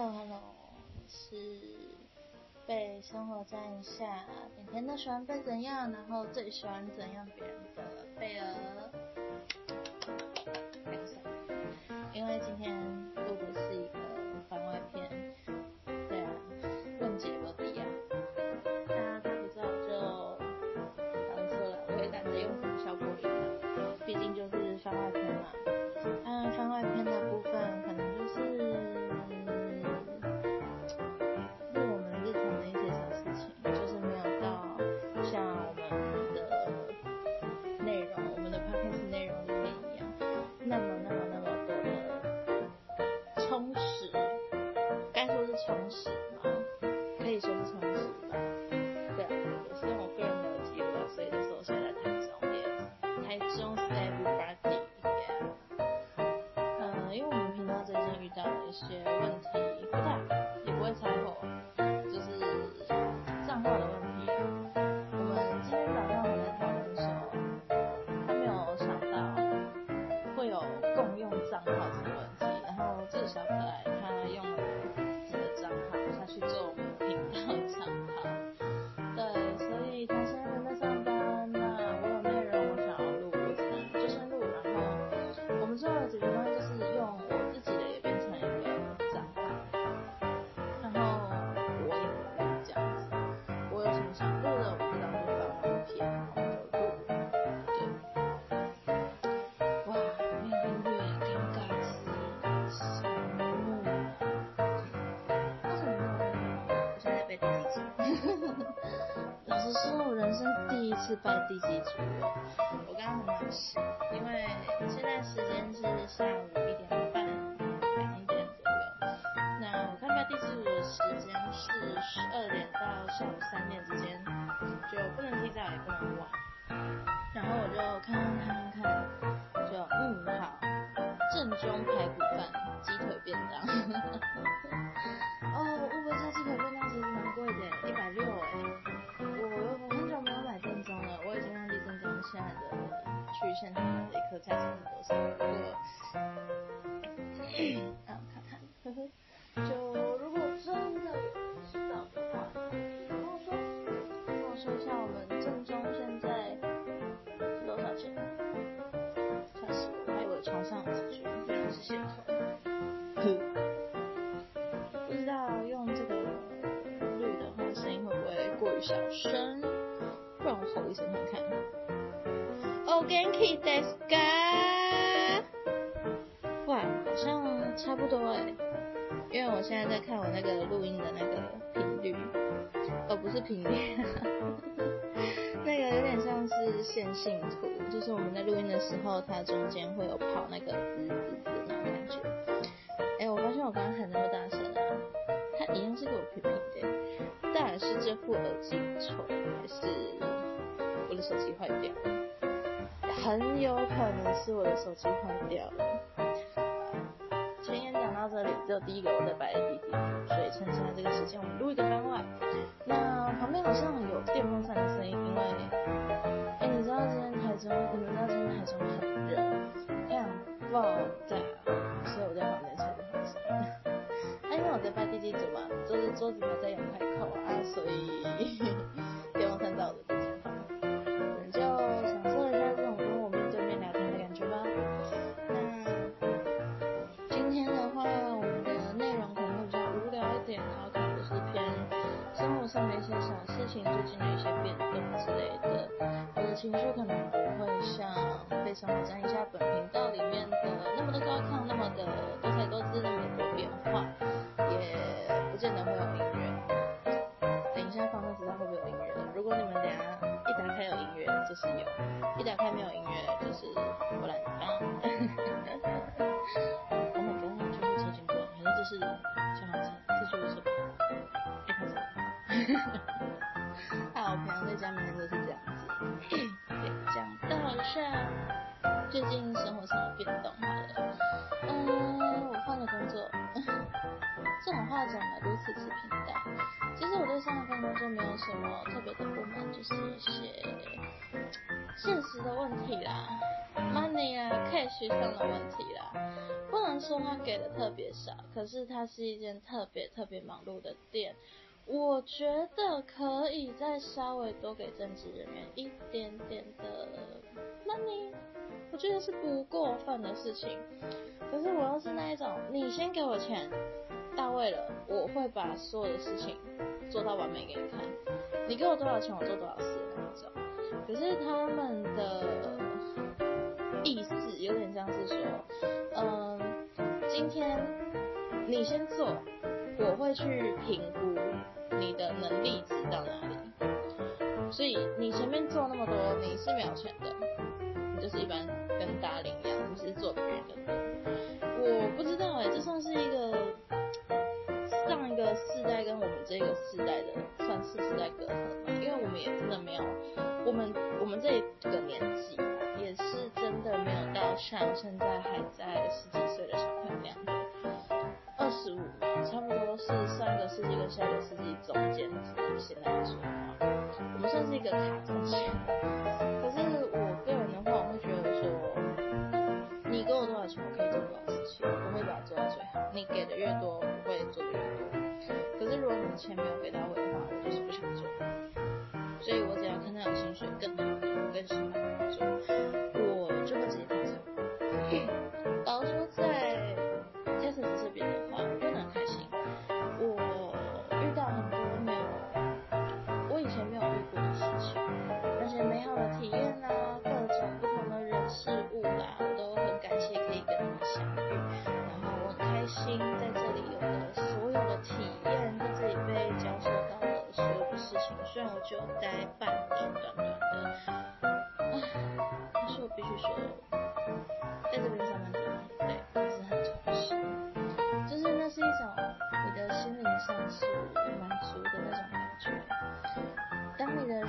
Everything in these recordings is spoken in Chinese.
Hello，Hello，是被生活在下，每天都喜欢被怎样，然后最喜欢怎样别人的贝儿。因为今天录的是一个番外篇，对啊，问姐我的呀，大家不知道就当错了，我也懒得用什么效果音，毕竟就是番外第一次拜第几组。我刚刚很好笑，因为现在时间是下午一点半，两点左右。那我看拜第四组的时间是十二点到下午三点之间，就不能提早也不能晚。然后我就看看看看，就嗯好，正宗排骨饭、小声？不然我吼一声看看。哦，Genki desu ka？哇，好像差不多哎，因为我现在在看我那个录音的那个频率，哦不是频率，那个有点像是线性图，就是我们在录音的时候，它中间会有跑那个手机坏掉了？很有可能是我的手机坏掉了。前言讲到这里，只有第一个我在摆的第几组，所以趁现在这个时间，我们录一个番外。那旁边好像有电风扇的声音，因为，哎，你知道今天台中，你们知道今天台中很热，太阳爆炸，所以我在旁边吹电风扇。啊，因为我在摆第几组嘛，就是桌子还在阳台口啊，所以 电风扇在我的情绪可能不会像《被生活在一下》本频道里面的那么的高亢，那么的多彩多姿，那么多变化，也不见得会有音乐。等一下放就知道会不会有音乐。如果你们等下一打开有音乐，就是有；一打开没有音乐，就是我懒得放。我们刚刚救护车经过，反正就是消防车，是救护车吧？一开就是一些现实的问题啦，money 啊，cash 上的问题啦。不能说他给的特别少，可是它是一间特别特别忙碌的店。我觉得可以再稍微多给正职人员一点点的 money，我觉得是不过分的事情。可是我要是那一种，你先给我钱到位了，我会把所有的事情做到完美给你看。你给我多少钱，我做多少事那一种。可是他们的意思有点像是说，嗯，今天你先做，我会去评估。你的能力值到哪里？所以你前面做那么多，你是没有钱的，你就是一般跟大龄一样，你是做别人的这个世代的算是世代隔阂嘛？因为我们也真的没有，我们我们这个年纪也是真的没有到像现在还在十几岁的小朋友那样。二十五，差不多是上个世纪跟下个世纪中间，现在来说话，我们算是一个卡中间。可是我个人的话，我会觉得说，你给我多少钱，我可以做多少事情，我会把它做到最好。你给的越多，钱没有给到我的话，我就是不想做。所以我只要看到有薪水更好，我更喜欢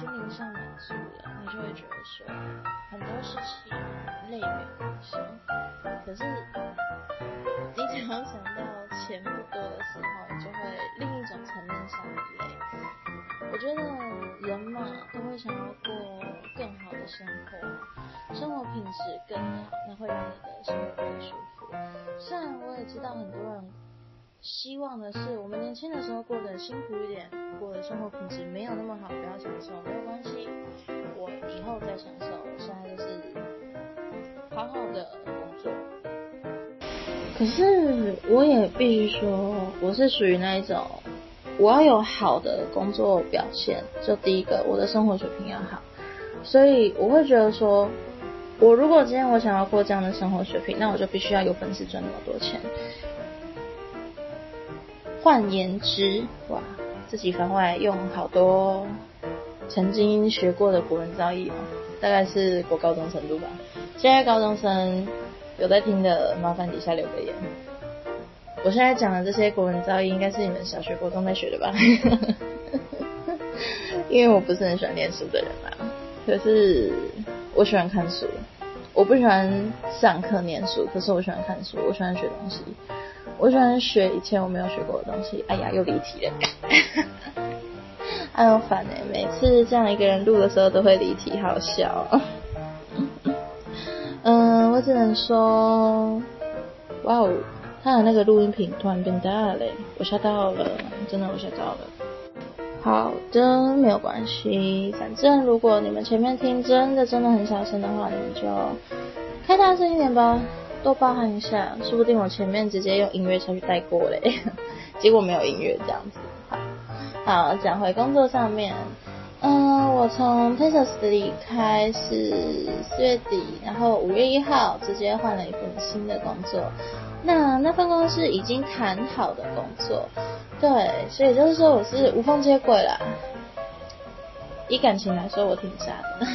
心灵上满足了，你就会觉得说很多事情累没关系。可是你只要想到钱不多的时候，就会另一种层面上的累。我觉得人嘛都会想要过更好的生活，生活品质更好，那会让你的生活更舒服。虽然我也知道很多人。希望的是，我们年轻的时候过得辛苦一点，过的生活品质没有那么好，不要享受，没有关系，我以后再享受。现在就是好好的工作。可是我也必须说，我是属于那一种，我要有好的工作表现，就第一个，我的生活水平要好。所以我会觉得说，我如果今天我想要过这样的生活水平，那我就必须要有本事赚那么多钱。换言之，哇，自己番外用好多曾经学过的古文造诣哦，大概是国高中程度吧。现在高中生有在听的，麻烦底下留个言。我现在讲的这些古文造诣，应该是你们小学、国中在学的吧？因为我不是很喜欢念书的人啦，可是我喜欢看书。我不喜欢上课念书，可是我喜欢看书，我喜欢学东西。我喜欢学以前我没有学过的东西。哎呀，又离题了，哎呦烦哎！每次这样一个人录的时候都会离题，好笑。嗯，我只能说，哇哦，他的那个录音频突然变大了，我吓到了，真的我吓到了。好的，没有关系，反正如果你们前面听真的真的很小声的话，你们就开大声一点吧。多包涵一下，说不定我前面直接用音乐下去带过嘞，结果没有音乐这样子。好，好讲回工作上面，嗯，我从 Texas 离开是四月底，然后五月一号直接换了一份新的工作。那那份工作是已经谈好的工作，对，所以就是说我是无缝接轨啦。以感情来说，我挺渣的。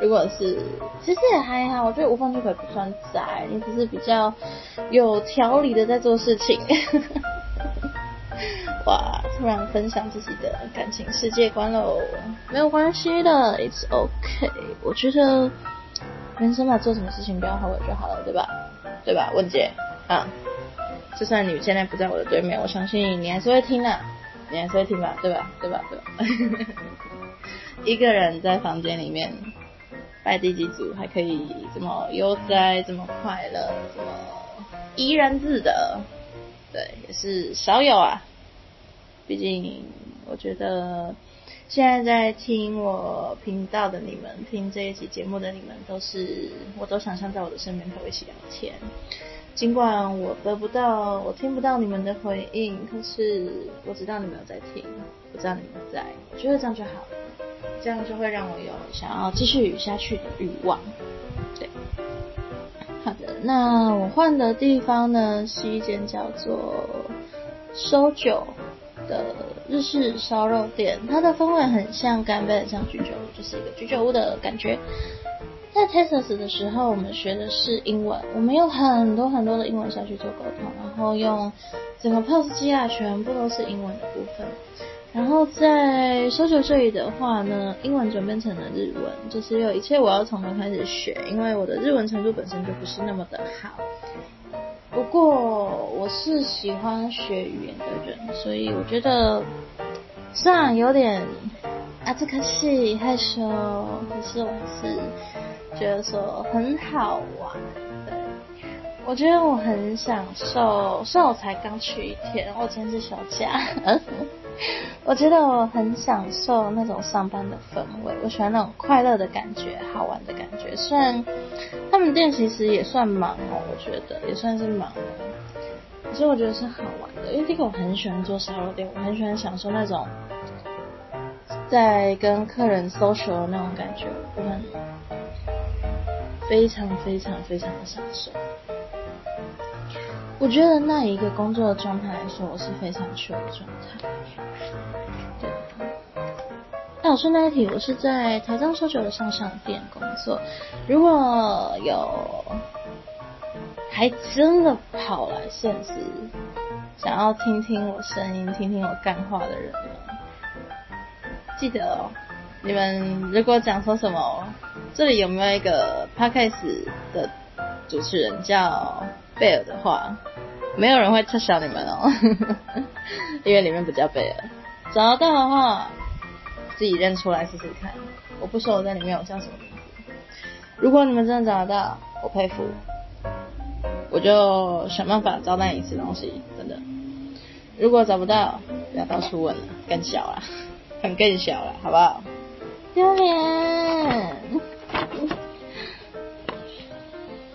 如果是，其实也还好，我觉得无缝接轨不算宅，你只是比较有条理的在做事情。哇，突然分享自己的感情世界观喽，没有关系的，It's OK。我觉得人生嘛，做什么事情不要后悔就好了，对吧？对吧，文姐啊，就算你现在不在我的对面，我相信你还是会听的，你还是会听吧，对吧？对吧？对吧？一个人在房间里面。在第几组还可以这么悠哉，这么快乐，这么怡然自得，对，也是少有啊。毕竟我觉得现在在听我频道的你们，听这一期节目的你们，都是我都想象在我的身边陪我一起聊天。尽管我得不到，我听不到你们的回应，可是我知道你们有在听，我知道你们在，我觉得这样就好，这样就会让我有想要继续下去的欲望。对，好的，那我换的地方呢是一间叫做收酒的日式烧肉店，它的氛围很像干杯，很像居酒屋，就是一个居酒屋的感觉。在 Texas 的时候，我们学的是英文，我们用很多很多的英文下去做沟通，然后用整个 POS 机啊，全部都是英文的部分。然后在搜酒这里的话呢，英文转变成了日文，就是有一切我要从头开始学，因为我的日文程度本身就不是那么的好。不过我是喜欢学语言的人，所以我觉得虽然有点啊这可惜害羞，可是我还是。觉得说很好玩，对，我觉得我很享受。虽然我才刚去一天，我今天是休假，我觉得我很享受那种上班的氛围。我喜欢那种快乐的感觉，好玩的感觉。虽然他们店其实也算忙哦，我觉得也算是忙，可是我觉得是好玩的。因为第一个我很喜欢做烧肉店，我很喜欢享受那种在跟客人 social 的那种感觉，我很。非常非常非常的享受，我觉得那一个工作的状态来说，我是非常缺的状态。对。那我顺带一提，我是在台中收酒的上上店工作。如果有还真的跑来现实，想要听听我声音、听听我干话的人呢，记得哦，你们如果讲说什么。这里有没有一个 podcast 的主持人叫贝尔的话，没有人会撤销你们哦，因为里面不叫贝尔。找到的话，自己认出来试试看。我不说我在里面有叫什么名字。如果你们真的找得到，我佩服，我就想办法招待你吃东西，真的。如果找不到，不要到处问了，更小了，很更小了，好不好？丢脸。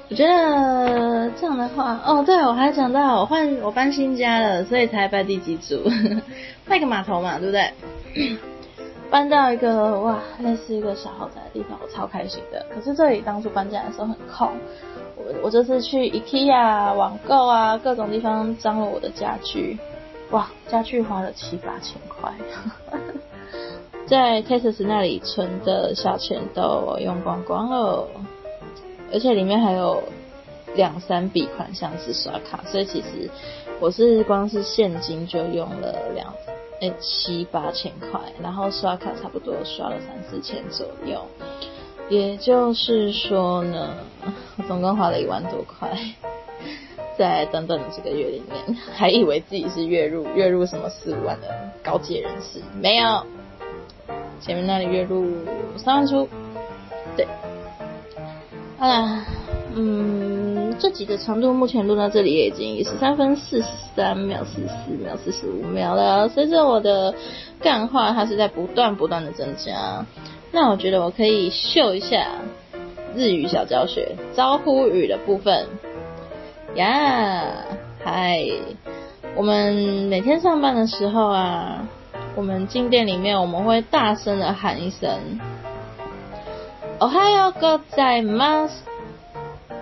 我觉得这样的话，哦，对，我还讲到我换我搬新家了，所以才搬第几组，换一个码头嘛，对不对？搬到一个哇，类似一个小豪宅的地方，我超开心的。可是这里当初搬家的时候很空，我我这次去 IKEA 网购啊，各种地方脏了我的家具，哇，家具花了七八千块，在 Texas 那里存的小钱都用光光了。而且里面还有两三笔款项是刷卡，所以其实我是光是现金就用了两诶七八千块，然后刷卡差不多刷了三四千左右。也就是说呢，我 总共花了一万多块，在短短的这个月里面，还以为自己是月入月入什么四五万的高阶人士，没有，前面那里月入三万出，对。啊，嗯，这集的长度目前录到这里也已经十三分四十三秒四十四秒四十五秒了。随着我的干话，它是在不断不断的增加。那我觉得我可以秀一下日语小教学招呼语的部分。呀，嗨，我们每天上班的时候啊，我们进店里面我们会大声的喊一声。哦嗨哟哥在吗？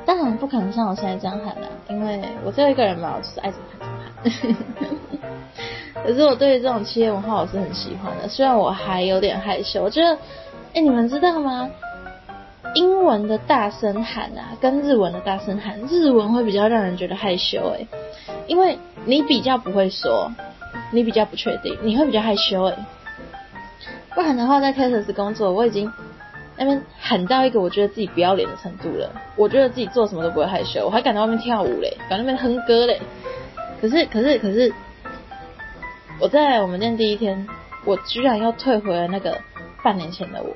当然不可能像我现在这样喊的，因为我只有一个人嘛，我就是爱怎么喊怎么喊。可是我对于这种企业文化我是很喜欢的，虽然我还有点害羞。我觉得，哎，你们知道吗？英文的大声喊啊，跟日文的大声喊，日文会比较让人觉得害羞哎，因为你比较不会说，你比较不确定，你会比较害羞哎。不然的话，在 Texas 工作，我已经。那边喊到一个我觉得自己不要脸的程度了，我觉得自己做什么都不会害羞，我还敢在外面跳舞嘞，敢那边哼歌嘞。可是可是可是，我在我们店第一天，我居然又退回了那个半年前的我，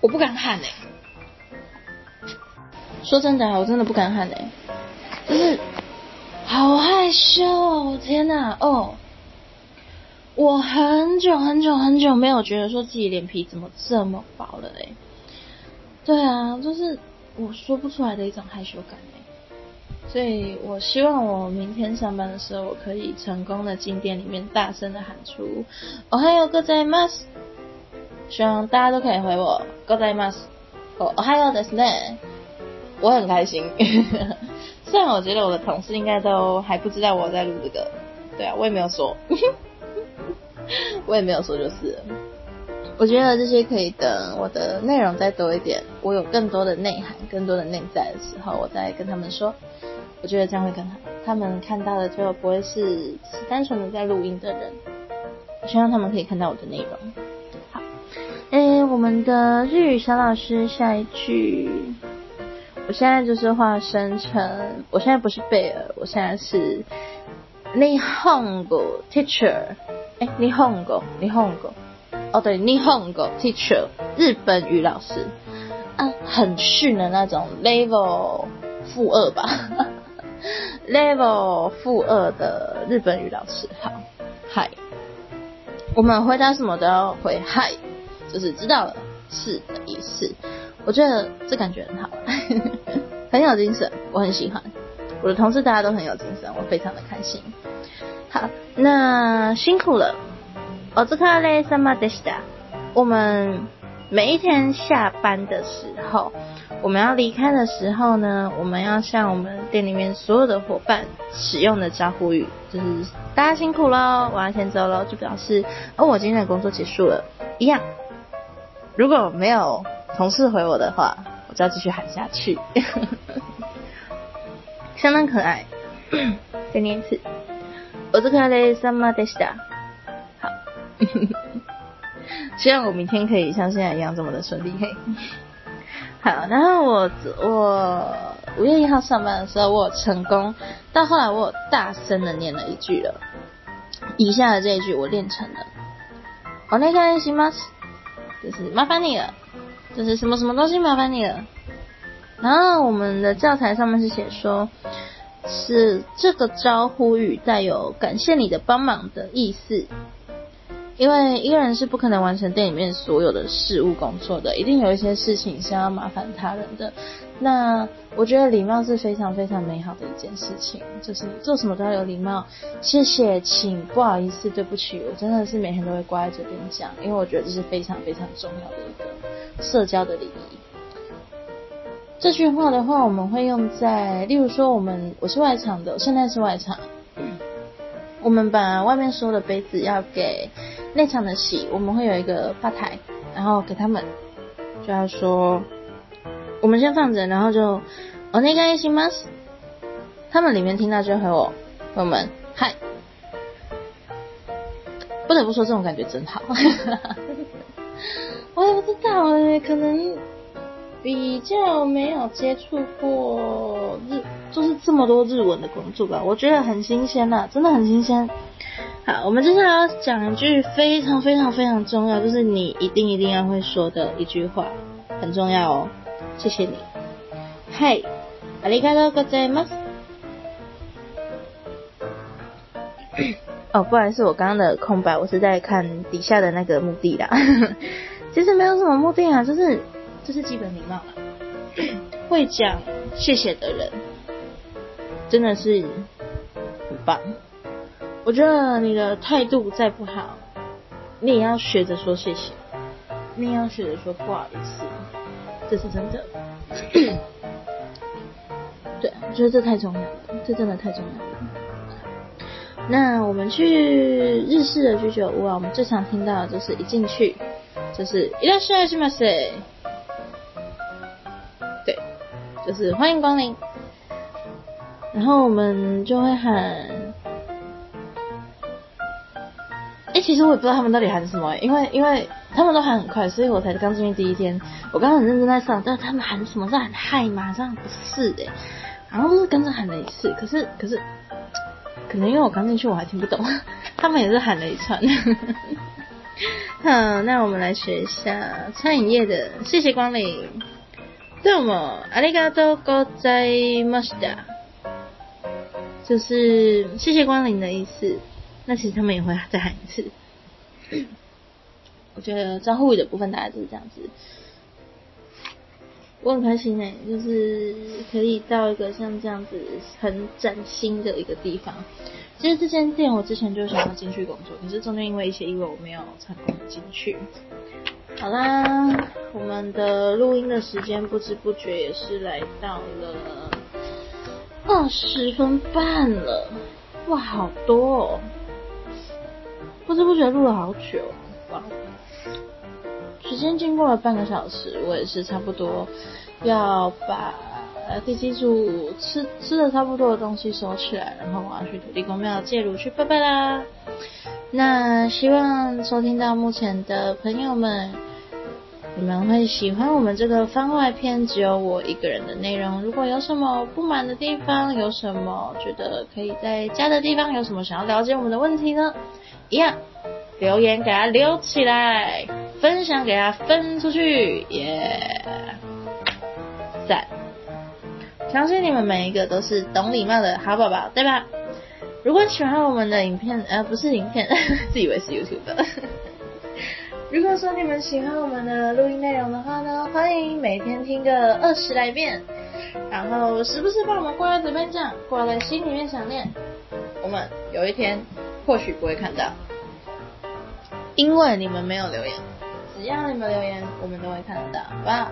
我不敢喊嘞。说真的，我真的不敢喊嘞，就是好害羞哦，天哪，哦，我很久很久很久没有觉得说自己脸皮怎么这么薄了嘞。对啊，就是我说不出来的一种害羞感哎。所以我希望我明天上班的时候，我可以成功的进店里面大声的喊出“哦嗨哟，各位 mas”，希望大家都可以回我“各位 mas”。哦，还有的是呢，我很开心。虽然我觉得我的同事应该都还不知道我在录这个，对啊，我也没有说，我也没有说就是。我觉得这些可以等我的内容再多一点，我有更多的内涵、更多的内在的时候，我再跟他们说。我觉得这样会更好，他们看到的就不会是是单纯的在录音的人。我希望他们可以看到我的内容。好哎，我们的日语小老师下一句，我现在就是化身成，我现在不是贝尔，我现在是日本語 teacher，哎，日本語，日本語，哦对，日本語 teacher，日本语老师，啊，很逊的那种 level 负二吧，level 负二的日本语老师，好，嗨，我们回答什么都要回嗨。就是知道了是的意思，我觉得这感觉很好，很有精神，我很喜欢。我的同事大家都很有精神，我非常的开心。好，那辛苦了。お疲れ様でした。我们每一天下班的时候，我们要离开的时候呢，我们要向我们店里面所有的伙伴使用的招呼语，就是大家辛苦喽，我要先走喽，就表示哦，我今天的工作结束了，一样。如果没有同事回我的话，我就要继续喊下去，相当可爱。再念一次，我是可爱的萨玛德西达。好， 希望我明天可以像现在一样这么的顺利。好，然后我我五月一号上班的时候，我有成功，到后来我有大声的念了一句了。以下的这一句我练成了。お願いします。就是麻烦你了，就是什么什么东西麻烦你了。然后我们的教材上面是写说，是这个招呼语带有感谢你的帮忙的意思。 因为一个人是不可能完成店里面所有的事务工作的，一定有一些事情是要麻烦他人的。那我觉得礼貌是非常非常美好的一件事情，就是你做什么都要有礼貌。谢谢，请，不好意思，对不起，我真的是每天都会挂在嘴边讲，因为我觉得这是非常非常重要的一个社交的礼仪。这句话的话，我们会用在，例如说，我们我是外场的，现在是外场，我们把外面所有的杯子要给。内场的洗，我们会有一个吧台，然后给他们，就要说，我们先放着，然后就，お願いします。他们里面听到就回我，我们嗨，不得不说这种感觉真好，我也不知道哎，可能比较没有接触过日，就是这么多日文的工作吧，我觉得很新鲜呐，真的很新鲜。 好，我们接下来要讲一句非常非常非常重要，就是你一定一定要会说的一句话，很重要哦。谢谢你。嗨，ありがとうございます。哦，不好意思，我刚刚的空白，我是在看底下的那个目的啦。其实没有什么目的啊，就是就是基本礼貌啦。会讲谢谢的人，真的是很棒。 我觉得你的态度再不好，你也要学着说谢谢，你也要学着说不好意思，这是真的。对，我觉得这太重要了，这真的太重要了。那我们去日式的居酒屋啊，我们最常听到的就是一进去就是いらっしゃいします，对，就是欢迎光临，然后我们就会喊。 哎其实我也不知道他们到底喊什么因为因为他们都喊很快所以我才刚进去第一天。我刚刚很认真在想但他们喊什么是喊嗨吗这样不是诶。然后就跟着喊了一次可是可是可能因为我刚进去我还听不懂 他们也是喊了一串。好那我们来学一下餐饮业的谢谢光临。对我り阿里嘎多哥在马斯达就是谢谢光临的意思。那其实他们也会再喊一次。我觉得招呼语的部分大概就是这样子。我很开心呢，就是可以到一个像这样子很崭新的一个地方。其实这间店我之前就想要进去工作，可是中间因为一些意外我没有成功进去。好啦，我们的录音的时间不知不觉也是来到了二十分半了，哇，好多哦！不知不觉录了好久，哇。时间经过了半个小时，我也是差不多要把第几组吃吃的差不多的东西收起来，然后我要去土地公庙借炉去拜拜啦。那希望收听到目前的朋友们，你们会喜欢我们这个番外篇只有我一个人的内容。如果有什么不满的地方，有什么觉得可以再加的地方，有什么想要了解我们的问题呢？一样留言给他留起来。分享给他分出去，耶！赞！相信你们每一个都是懂礼貌的好宝宝，对吧？如果喜欢我们的影片，呃，不是影片，自以为是 YouTube 的。如果说你们喜欢我们的录音内容的话呢，欢迎每天听个二十来遍，然后时不时把我们挂在嘴边讲，挂在心里面想念。我们有一天或许不会看到，因为你们没有留言。只要你们留言，我们都会看得到，好不好？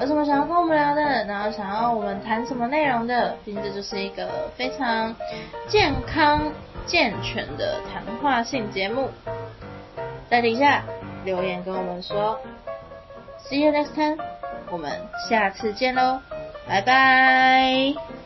有什么想要跟我们聊的，然后想要我们谈什么内容的，毕竟这就是一个非常健康健全的谈话性节目，在底下留言跟我们说。See you next time，我们下次见喽，拜拜。